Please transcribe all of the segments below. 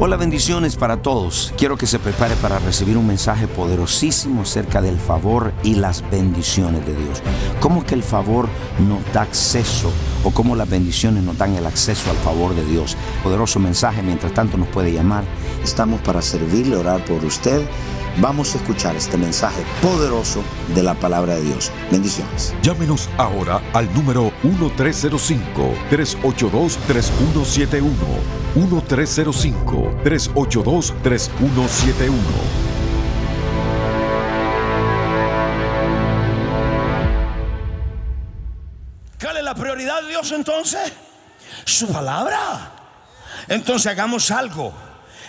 Hola, bendiciones para todos. Quiero que se prepare para recibir un mensaje poderosísimo acerca del favor y las bendiciones de Dios. ¿Cómo que el favor nos da acceso o cómo las bendiciones nos dan el acceso al favor de Dios? Poderoso mensaje, mientras tanto nos puede llamar. Estamos para servirle, orar por usted vamos a escuchar este mensaje poderoso de la palabra de Dios. Bendiciones. Llámenos ahora al número 1305-382-3171. 1305-382-3171. ¿Cuál es la prioridad de Dios entonces? Su palabra. Entonces hagamos algo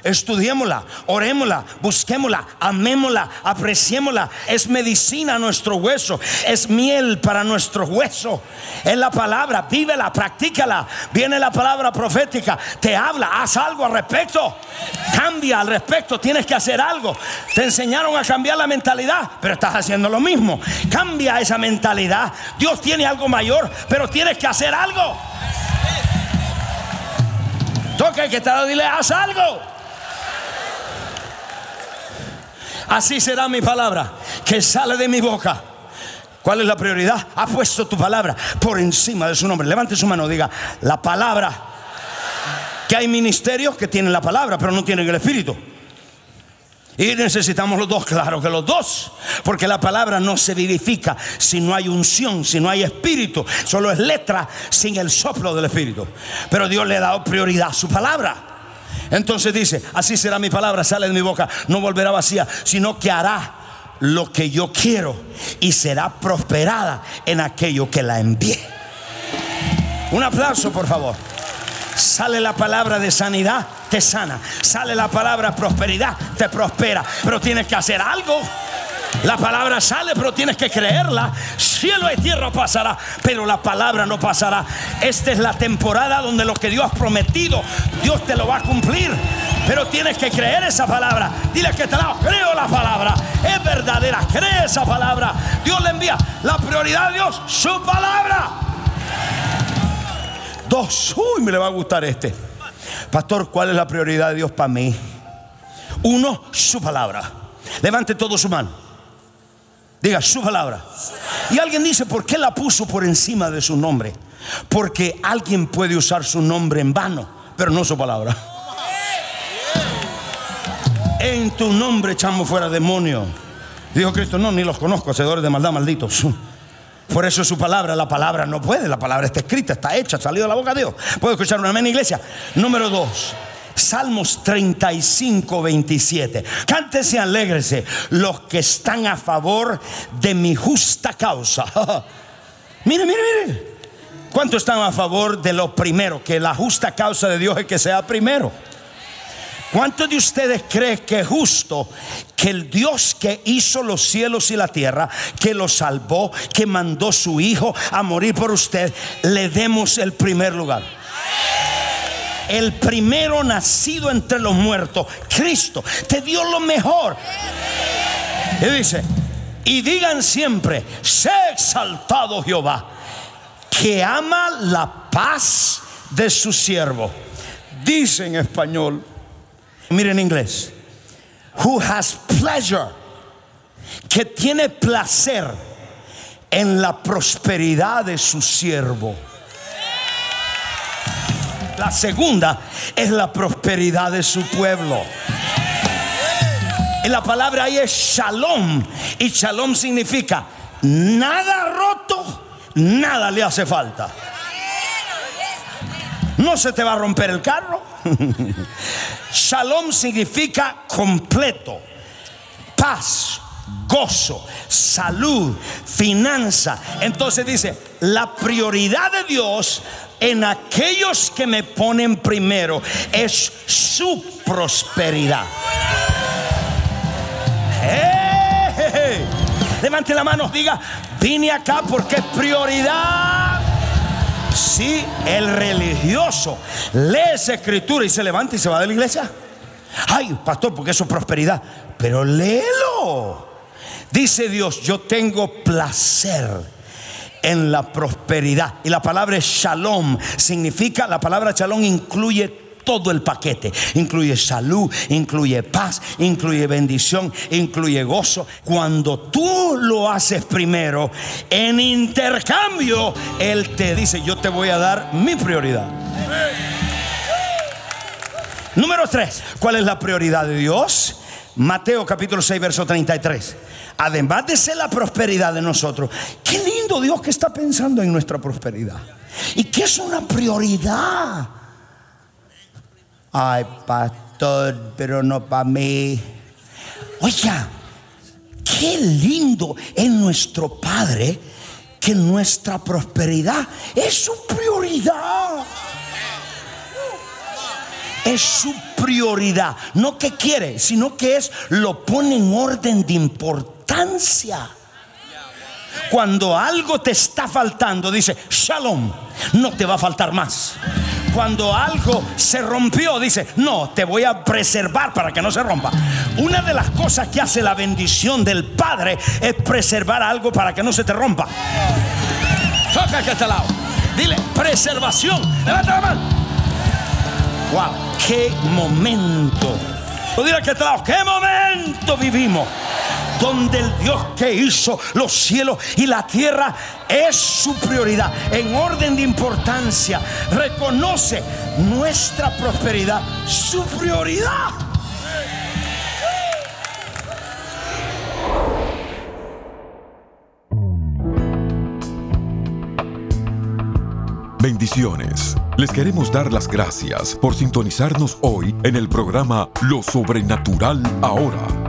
Estudiémosla, orémosla, busquémosla, amémosla, apreciémosla. Es medicina a nuestro hueso, es miel para nuestro hueso. Es la palabra, vívela, practícala. Viene la palabra profética, te habla, haz algo al respecto. Cambia al respecto, tienes que hacer algo. Te enseñaron a cambiar la mentalidad, pero estás haciendo lo mismo. Cambia esa mentalidad. Dios tiene algo mayor, pero tienes que hacer algo. Toca que estar dile, haz algo. Así será mi palabra que sale de mi boca. ¿Cuál es la prioridad? Ha puesto tu palabra por encima de su nombre. Levante su mano, diga, la palabra. Que hay ministerios que tienen la palabra, pero no tienen el espíritu. Y necesitamos los dos, claro que los dos. Porque la palabra no se vivifica si no hay unción, si no hay espíritu. Solo es letra sin el soplo del espíritu. Pero Dios le ha dado prioridad a su palabra. Entonces dice, así será mi palabra, sale de mi boca, no volverá vacía, sino que hará lo que yo quiero y será prosperada en aquello que la envié. Un aplauso, por favor. Sale la palabra de sanidad, te sana. Sale la palabra prosperidad, te prospera. Pero tienes que hacer algo. La palabra sale, pero tienes que creerla. Cielo y tierra pasará, pero la palabra no pasará. Esta es la temporada donde lo que Dios ha prometido, Dios te lo va a cumplir. Pero tienes que creer esa palabra. Dile que te la creo la palabra. Es verdadera. Cree esa palabra. Dios le envía. La prioridad de Dios, su palabra. Dos. Uy, me le va a gustar este. Pastor, ¿cuál es la prioridad de Dios para mí? Uno, su palabra. Levante todo su mano. Diga su palabra. Y alguien dice, ¿por qué la puso por encima de su nombre? Porque alguien puede usar su nombre en vano, pero no su palabra. En tu nombre echamos fuera demonios. Dijo Cristo, no, ni los conozco, hacedores de maldad malditos. Por eso su palabra, la palabra no puede, la palabra está escrita, está hecha, salido de la boca de Dios. ¿Puedo escuchar una amén, iglesia? Número dos. Salmos 35, 27. Cántese, alégrese los que están a favor de mi justa causa. mire, mire, mire. ¿Cuántos están a favor de lo primero? Que la justa causa de Dios es que sea primero. ¿Cuántos de ustedes creen que es justo que el Dios que hizo los cielos y la tierra, que lo salvó, que mandó su Hijo a morir por usted, le demos el primer lugar? El primero nacido entre los muertos, Cristo, te dio lo mejor. Y dice, y digan siempre, sé exaltado Jehová, que ama la paz de su siervo. Dice en español, miren en inglés, who has pleasure, que tiene placer en la prosperidad de su siervo. La segunda es la prosperidad de su pueblo. Y la palabra ahí es shalom. Y shalom significa nada roto, nada le hace falta. No se te va a romper el carro. Shalom significa completo, paz, gozo, salud, finanza. Entonces dice, la prioridad de Dios en aquellos que me ponen primero es su prosperidad. Levante la mano, diga, vine acá porque es prioridad. Si el religioso lee esa escritura y se levanta y se va de la iglesia. Ay, pastor, porque eso es prosperidad. Pero léelo. Dice Dios, yo tengo placer en la prosperidad. Y la palabra shalom significa, la palabra shalom incluye todo el paquete. Incluye salud, incluye paz, incluye bendición, incluye gozo. Cuando tú lo haces primero, en intercambio, Él te dice, yo te voy a dar mi prioridad. Número 3, ¿cuál es la prioridad de Dios? Mateo capítulo 6, verso 33. Además de ser la prosperidad de nosotros, qué lindo Dios que está pensando en nuestra prosperidad. Y que es una prioridad. Ay, pastor, pero no para mí. Oiga, qué lindo es nuestro Padre que nuestra prosperidad es su prioridad. Es su prioridad. No que quiere, sino que es lo pone en orden de importancia. Cuando algo te está faltando, dice, shalom, no te va a faltar más cuando algo se rompió, dice, no, te voy a preservar para que no se rompa. Una de las cosas que hace la bendición del Padre es preservar algo para que no se te rompa. Toca a este lado. Dile, preservación. Levanta la mano. Wow, qué momento. Dile a este lado, qué momento vivimos donde el Dios que hizo los cielos y la tierra es su prioridad. En orden de importancia, reconoce nuestra prosperidad, su prioridad. Bendiciones. Les queremos dar las gracias por sintonizarnos hoy en el programa Lo Sobrenatural Ahora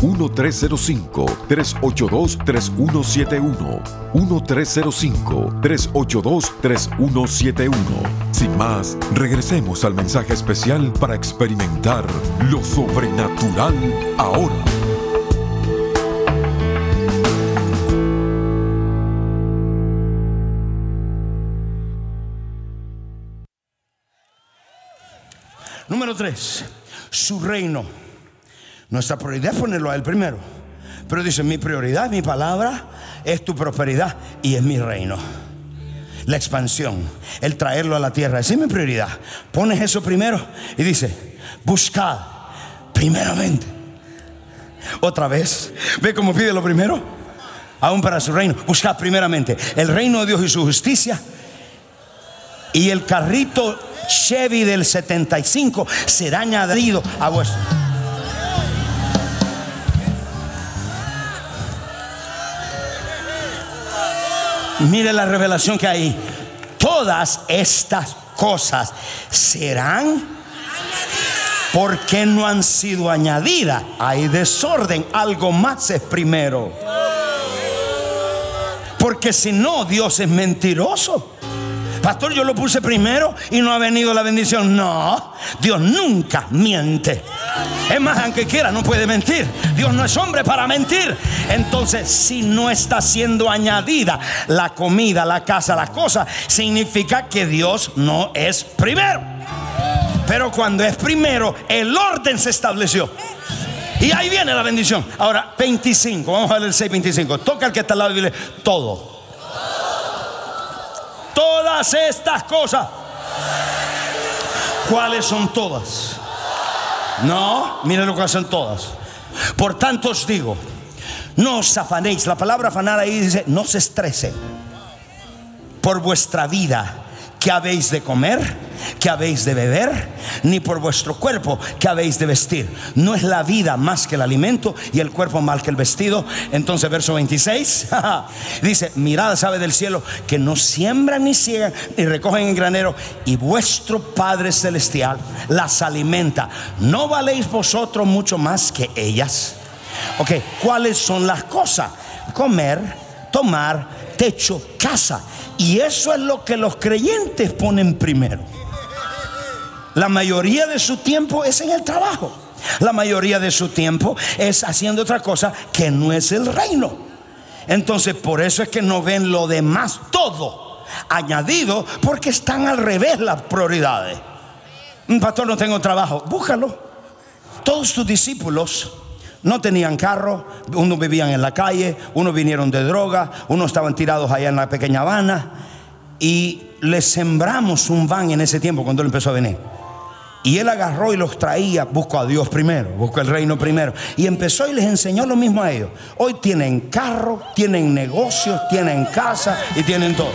1-305-382-3171. 1-305-382-3171. Sin más, regresemos al mensaje especial para experimentar lo sobrenatural ahora. Número 3. Su reino nuestra prioridad es ponerlo a Él primero. Pero dice, mi prioridad, mi palabra, es tu prosperidad y es mi reino. La expansión, el traerlo a la tierra, esa es mi prioridad. Pones eso primero y dice, buscad primeramente. Otra vez, ve cómo pide lo primero, aún para su reino. Buscad primeramente el reino de Dios y su justicia. Y el carrito Chevy del 75 será añadido a vuestro. Mire la revelación que hay. Todas estas cosas serán porque no han sido añadidas. Hay desorden, algo más es primero. Porque si no, Dios es mentiroso. Pastor, yo lo puse primero y no ha venido la bendición. No, Dios nunca miente. Es más, aunque quiera, no puede mentir. Dios no es hombre para mentir. Entonces, si no está siendo añadida la comida, la casa, las cosas, significa que Dios no es primero. Pero cuando es primero, el orden se estableció. Y ahí viene la bendición. Ahora, 25. Vamos a ver el 6.25. Toca al que está al lado y dile todo todas estas cosas. ¿Cuáles son todas? No, miren lo que hacen todas. Por tanto os digo, no os afanéis. La palabra afanar ahí dice, no se estrese por vuestra vida. ¿Qué habéis de comer? Que habéis de beber, ni por vuestro cuerpo que habéis de vestir. No es la vida más que el alimento y el cuerpo más que el vestido. Entonces, verso 26 dice: Mirad, sabe del cielo que no siembran ni ciegan ni recogen en granero, y vuestro Padre Celestial las alimenta. ¿No valéis vosotros mucho más que ellas? Ok, ¿cuáles son las cosas? Comer, tomar, techo, casa. Y eso es lo que los creyentes ponen primero. La mayoría de su tiempo es en el trabajo. La mayoría de su tiempo es haciendo otra cosa que no es el reino. Entonces por eso es que no ven lo demás todo añadido porque están al revés las prioridades. Pastor no tengo trabajo, búscalo. Todos tus discípulos no tenían carro, unos vivían en la calle, unos vinieron de droga, unos estaban tirados allá en la pequeña Habana y les sembramos un van en ese tiempo cuando él empezó a venir. Y él agarró y los traía, busco a Dios primero, busco el reino primero. Y empezó y les enseñó lo mismo a ellos. Hoy tienen carro, tienen negocios, tienen casa y tienen todo.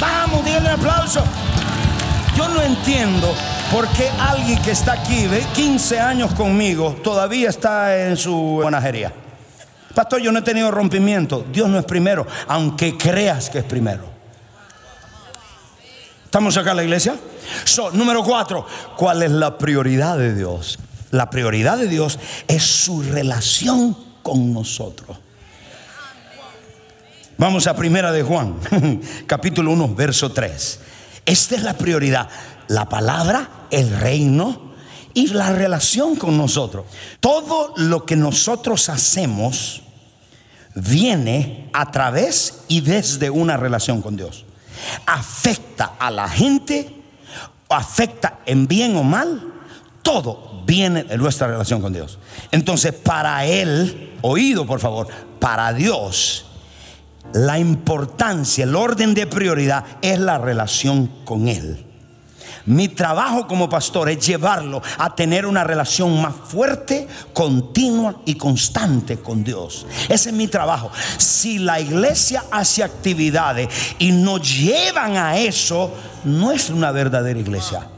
Vamos, díganle un aplauso. Yo no entiendo por qué alguien que está aquí, ve 15 años conmigo, todavía está en su buenajería. Pastor, yo no he tenido rompimiento. Dios no es primero, aunque creas que es primero. ¿Estamos acá en la iglesia? So, número cuatro, ¿cuál es la prioridad de Dios? La prioridad de Dios es su relación con nosotros. Vamos a primera de Juan, capítulo 1, verso 3. Esta es la prioridad, la palabra, el reino y la relación con nosotros. Todo lo que nosotros hacemos viene a través y desde una relación con Dios. Afecta a la gente, afecta en bien o mal, todo viene de nuestra relación con Dios. Entonces, para Él, oído por favor, para Dios, la importancia, el orden de prioridad es la relación con Él. Mi trabajo como pastor es llevarlo a tener una relación más fuerte, continua y constante con Dios. Ese es mi trabajo. Si la iglesia hace actividades y nos llevan a eso, no es una verdadera iglesia.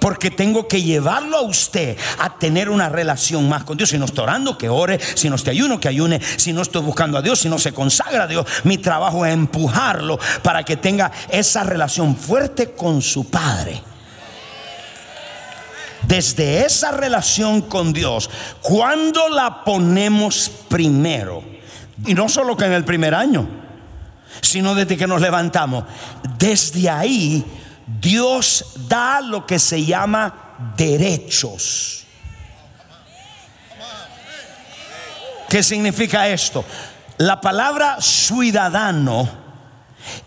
Porque tengo que llevarlo a usted a tener una relación más con Dios. Si no estoy orando, que ore. Si no estoy ayuno, que ayune. Si no estoy buscando a Dios, si no se consagra a Dios. Mi trabajo es empujarlo para que tenga esa relación fuerte con su Padre. Desde esa relación con Dios, cuando la ponemos primero, y no solo que en el primer año, sino desde que nos levantamos, desde ahí Dios da lo que se llama derechos. ¿Qué significa esto? La palabra ciudadano,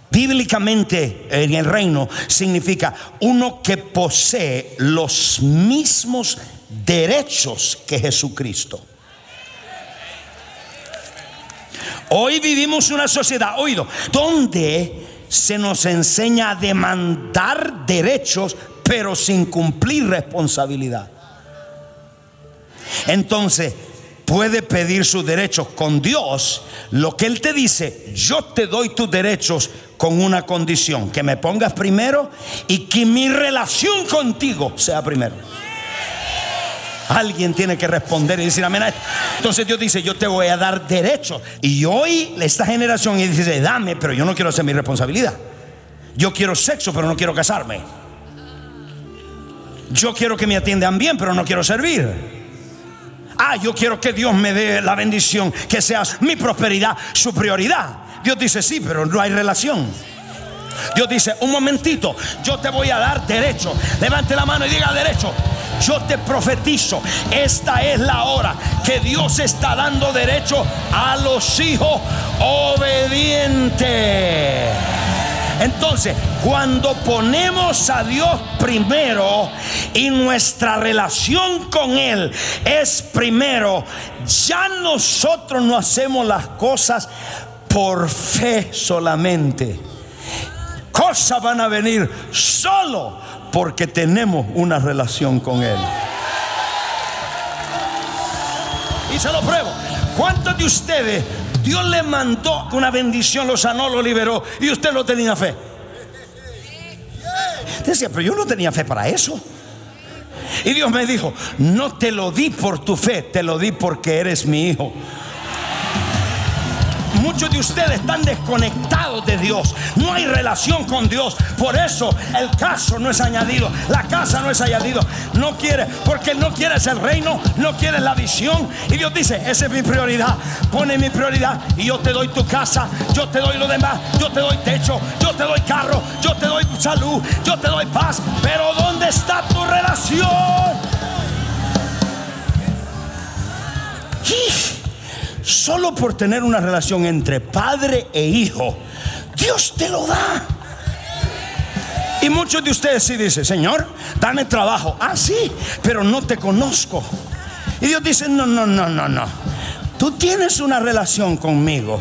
bíblicamente en el reino, significa uno que posee los mismos derechos que Jesucristo. Hoy vivimos una sociedad, oído, donde se nos enseña a demandar derechos, pero sin cumplir responsabilidad. Entonces, puede pedir sus derechos con Dios. Lo que Él te dice, yo te doy tus derechos con una condición, que me pongas primero y que mi relación contigo sea primero. Alguien tiene que responder y decir amén. Entonces Dios dice, yo te voy a dar derecho. Y hoy esta generación dice, dame, pero yo no quiero hacer mi responsabilidad. Yo quiero sexo, pero no quiero casarme. Yo quiero que me atiendan bien, pero no quiero servir. Ah, yo quiero que Dios me dé la bendición, que sea mi prosperidad su prioridad. Dios dice, sí, pero no hay relación. Dios dice, un momentito, yo te voy a dar derecho. Levante la mano y diga derecho. Yo te profetizo, esta es la hora que Dios está dando derecho a los hijos obedientes. Entonces, cuando ponemos a Dios primero y nuestra relación con Él es primero, ya nosotros no hacemos las cosas por fe solamente. Cosas van a venir solo porque tenemos una relación con Él. Y se lo pruebo. ¿Cuántos de ustedes Dios le mandó una bendición, lo sanó, lo liberó y usted no tenía fe? Decía, pero yo no tenía fe para eso. Y Dios me dijo, no te lo di por tu fe, te lo di porque eres mi hijo. Muchos de ustedes están desconectados de Dios. No hay relación con Dios. Por eso el caso no es añadido. La casa no es añadido. No quiere, porque no quieres el reino, no quieres la visión. Y Dios dice, esa es mi prioridad. Pone mi prioridad y yo te doy tu casa, yo te doy lo demás, yo te doy techo, yo te doy carro, yo te doy salud, yo te doy paz. Pero ¿dónde está tu relación? Solo por tener una relación entre padre e hijo, Dios te lo da. Y muchos de ustedes sí dicen, Señor, dame trabajo. Ah, sí, pero no te conozco. Y Dios dice, no, no, no, no, no. Tú tienes una relación conmigo.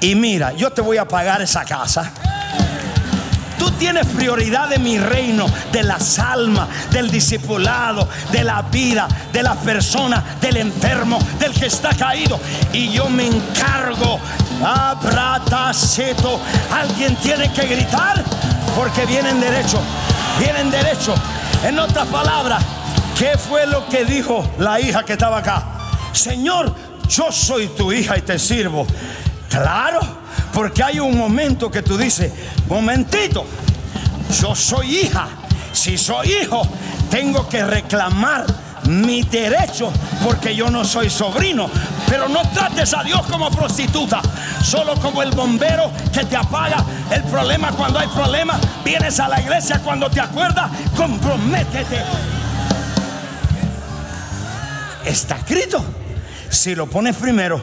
Y mira, yo te voy a pagar esa casa tienes prioridad de mi reino, de las almas, del discipulado, de la vida, de la persona, del enfermo, del que está caído. Y yo me encargo. Abrataceto. Alguien tiene que gritar porque vienen derecho. Vienen derecho. En otras palabras, ¿qué fue lo que dijo la hija que estaba acá? Señor, yo soy tu hija y te sirvo. Claro, porque hay un momento que tú dices, momentito, yo soy hija. Si soy hijo, tengo que reclamar mi derecho porque yo no soy sobrino. Pero no trates a Dios como prostituta, solo como el bombero que te apaga el problema cuando hay problema. Vienes a la iglesia cuando te acuerdas, comprométete. Está escrito. Si lo pones primero,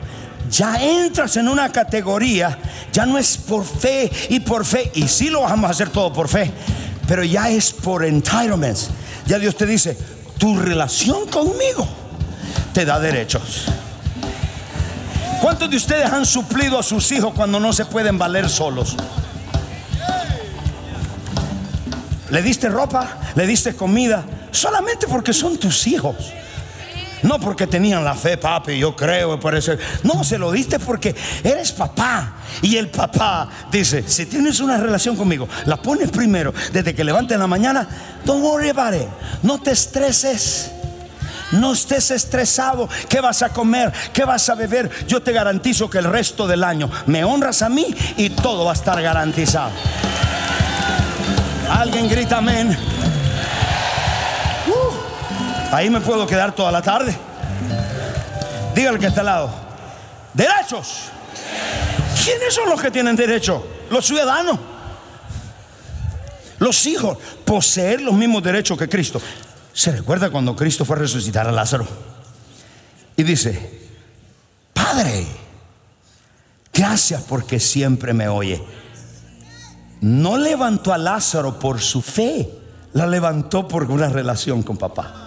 ya entras en una categoría, ya no es por fe y por fe, y sí lo vamos a hacer todo por fe, pero ya es por entitlements. Ya Dios te dice, tu relación conmigo te da derechos. ¿Cuántos de ustedes han suplido a sus hijos cuando no se pueden valer solos? Le diste ropa, le diste comida, solamente porque son tus hijos. No porque tenían la fe, papi, yo creo, por. No, se lo diste porque eres papá. Y el papá dice, si tienes una relación conmigo, la pones primero, desde que levantes la mañana, don't worry about it. No te estreses. No estés estresado. ¿Qué vas a comer? ¿Qué vas a beber? Yo te garantizo que el resto del año me honras a mí y todo va a estar garantizado. Alguien grita amén. Ahí me puedo quedar toda la tarde. Dígale que está al lado. Derechos. ¿Quiénes son los que tienen derecho? Los ciudadanos. Los hijos. Poseer los mismos derechos que Cristo. ¿Se recuerda cuando Cristo fue a resucitar a Lázaro? Y dice, Padre, gracias porque siempre me oye. No levantó a Lázaro por su fe, la levantó por una relación con papá.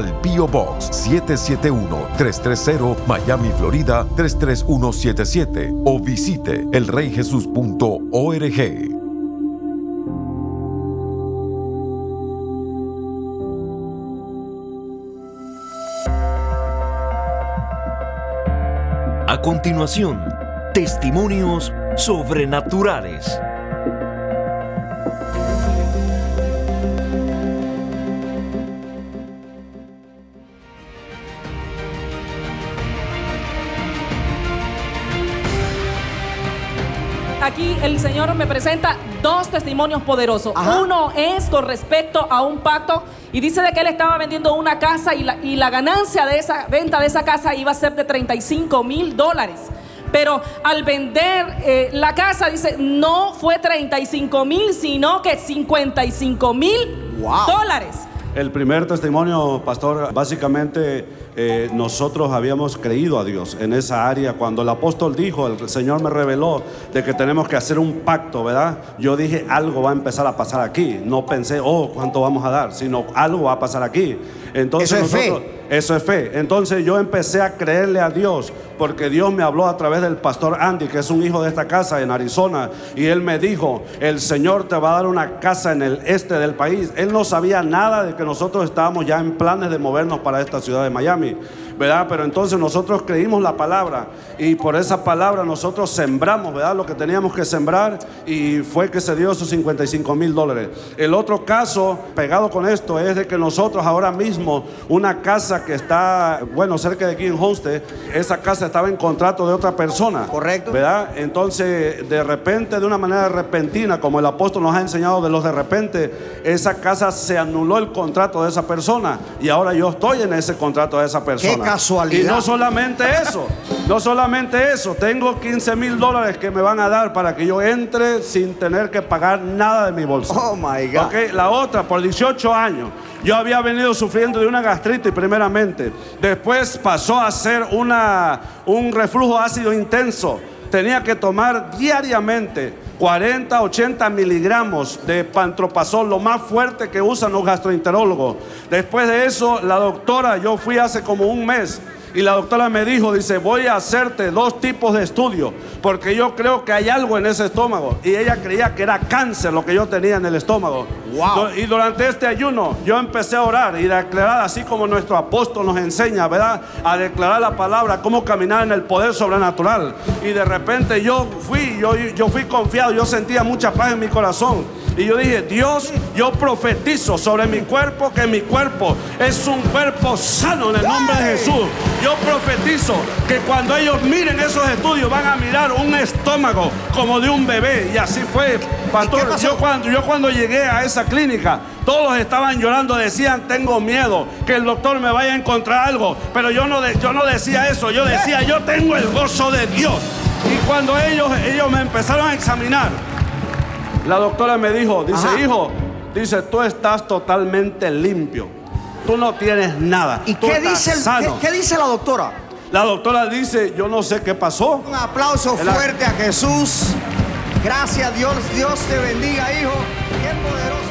al Pio Box 771-330 Miami, Florida 33177 o visite elreyjesus.org. A continuación, testimonios sobrenaturales. Aquí el Señor me presenta dos testimonios poderosos. Uno es con respecto a un pacto y dice de que él estaba vendiendo una casa y la, y la ganancia de esa venta de esa casa iba a ser de 35 mil dólares. Pero al vender eh, la casa, dice, no fue 35 mil, sino que 55 mil dólares. El primer testimonio, pastor, básicamente eh, nosotros habíamos creído a Dios en esa área. Cuando el apóstol dijo, el Señor me reveló de que tenemos que hacer un pacto, ¿verdad? Yo dije, algo va a empezar a pasar aquí. No pensé, oh, ¿cuánto vamos a dar? Sino algo va a pasar aquí. Entonces Eso es fe. Eso es fe. Entonces yo empecé a creerle a Dios porque Dios me habló a través del pastor Andy, que es un hijo de esta casa en Arizona, y él me dijo, el Señor te va a dar una casa en el este del país. Él no sabía nada de que nosotros estábamos ya en planes de movernos para esta ciudad de Miami. ¿Verdad? Pero entonces nosotros creímos la palabra y por esa palabra nosotros sembramos, ¿verdad? Lo que teníamos que sembrar y fue que se dio esos 55 mil dólares. El otro caso pegado con esto es de que nosotros ahora mismo, una casa que está, bueno, cerca de aquí en Homestead, esa casa estaba en contrato de otra persona. Correcto. ¿Verdad? Entonces, de repente, de una manera repentina, como el apóstol nos ha enseñado de los de repente, esa casa se anuló el contrato de esa persona y ahora yo estoy en ese contrato de esa persona. Casualidad. Y no solamente eso, no solamente eso, tengo 15 mil dólares que me van a dar para que yo entre sin tener que pagar nada de mi bolsa. Oh my God. Ok, la otra, por 18 años, yo había venido sufriendo de una gastritis primeramente. Después pasó a ser una, un reflujo ácido intenso. Tenía que tomar diariamente 40, 80 miligramos de pantropazol, lo más fuerte que usan los gastroenterólogos. Después de eso, la doctora, yo fui hace como un mes. Y la doctora me dijo, dice, voy a hacerte dos tipos de estudios, porque yo creo que hay algo en ese estómago. Y ella creía que era cáncer lo que yo tenía en el estómago. Wow. Y durante este ayuno yo empecé a orar y a declarar, así como nuestro apóstol nos enseña, ¿verdad? A declarar la palabra, cómo caminar en el poder sobrenatural. Y de repente yo fui, yo, yo fui confiado, yo sentía mucha paz en mi corazón. Y yo dije, Dios, yo profetizo sobre mi cuerpo que mi cuerpo es un cuerpo sano en el nombre de Jesús. Yo profetizo que cuando ellos miren esos estudios van a mirar un estómago como de un bebé. Y así fue, pastor. Yo cuando, yo cuando llegué a esa clínica, todos estaban llorando, decían, tengo miedo, que el doctor me vaya a encontrar algo. Pero yo no, de- yo no decía eso, yo decía, yo tengo el gozo de Dios. Y cuando ellos, ellos me empezaron a examinar, la doctora me dijo, dice, Ajá. hijo, dice, tú estás totalmente limpio. Tú no tienes nada. ¿Y tú qué estás dice, el- sano. qué- qué dice la doctora? La doctora dice, yo no sé qué pasó. Un aplauso El- fuerte a Jesús. Gracias a Dios. Dios te bendiga, hijo. Qué poderoso.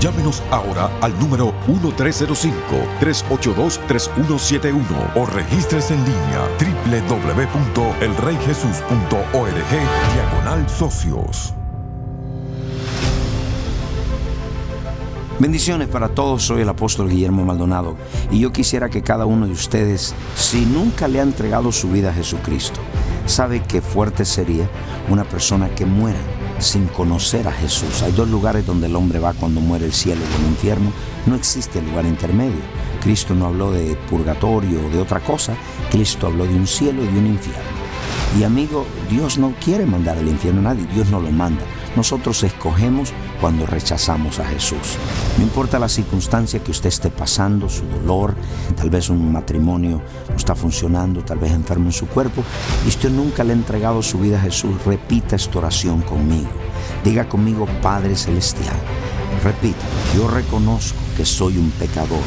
Llámenos ahora al número 1305-382-3171 o regístrese en línea www.elreyjesus.org diagonal socios. Bendiciones para todos, soy el apóstol Guillermo Maldonado y yo quisiera que cada uno de ustedes, si nunca le ha entregado su vida a Jesucristo, sabe qué fuerte sería una persona que muera sin conocer a Jesús. Hay dos lugares donde el hombre va cuando muere el cielo y el infierno. No existe lugar intermedio. Cristo no habló de purgatorio o de otra cosa. Cristo habló de un cielo y de un infierno. Y amigo, Dios no quiere mandar al infierno a nadie, Dios no lo manda. Nosotros escogemos cuando rechazamos a Jesús. No importa la circunstancia que usted esté pasando, su dolor, tal vez un matrimonio no está funcionando, tal vez enfermo en su cuerpo, y usted nunca le ha entregado su vida a Jesús, repita esta oración conmigo. Diga conmigo, Padre Celestial. Repita, yo reconozco que soy un pecador.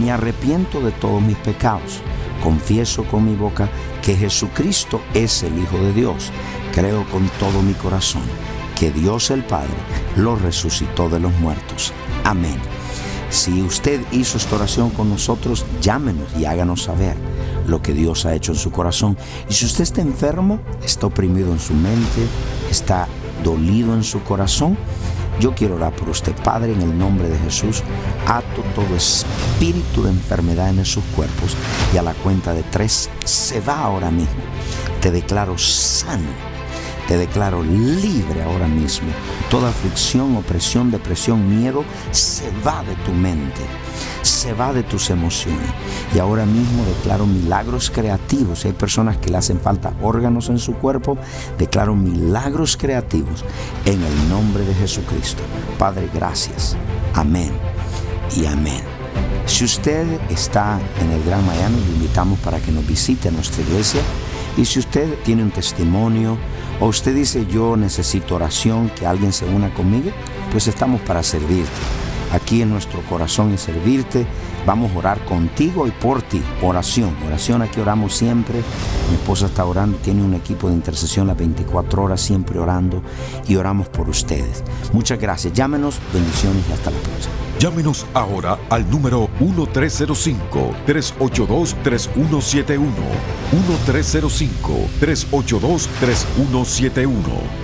Me arrepiento de todos mis pecados. Confieso con mi boca que Jesucristo es el Hijo de Dios. Creo con todo mi corazón que Dios el Padre lo resucitó de los muertos. Amén. Si usted hizo esta oración con nosotros, llámenos y háganos saber lo que Dios ha hecho en su corazón. Y si usted está enfermo, está oprimido en su mente, está dolido en su corazón, yo quiero orar por usted, Padre, en el nombre de Jesús. Ato todo espíritu de enfermedad en sus cuerpos y a la cuenta de tres se va ahora mismo. Te declaro sano te declaro libre ahora mismo. Toda aflicción, opresión, depresión, miedo se va de tu mente, se va de tus emociones. Y ahora mismo declaro milagros creativos. Si hay personas que le hacen falta órganos en su cuerpo, declaro milagros creativos en el nombre de Jesucristo. Padre, gracias. Amén y amén. Si usted está en el Gran Miami, le invitamos para que nos visite a nuestra iglesia. Y si usted tiene un testimonio, o usted dice yo necesito oración, que alguien se una conmigo, pues estamos para servirte. Aquí en nuestro corazón es servirte. Vamos a orar contigo y por ti. Oración, oración, aquí oramos siempre. Mi esposa está orando, tiene un equipo de intercesión las 24 horas, siempre orando y oramos por ustedes. Muchas gracias. Llámenos, bendiciones y hasta la próxima. Llámenos ahora al número 1305-382-3171. 1305-382-3171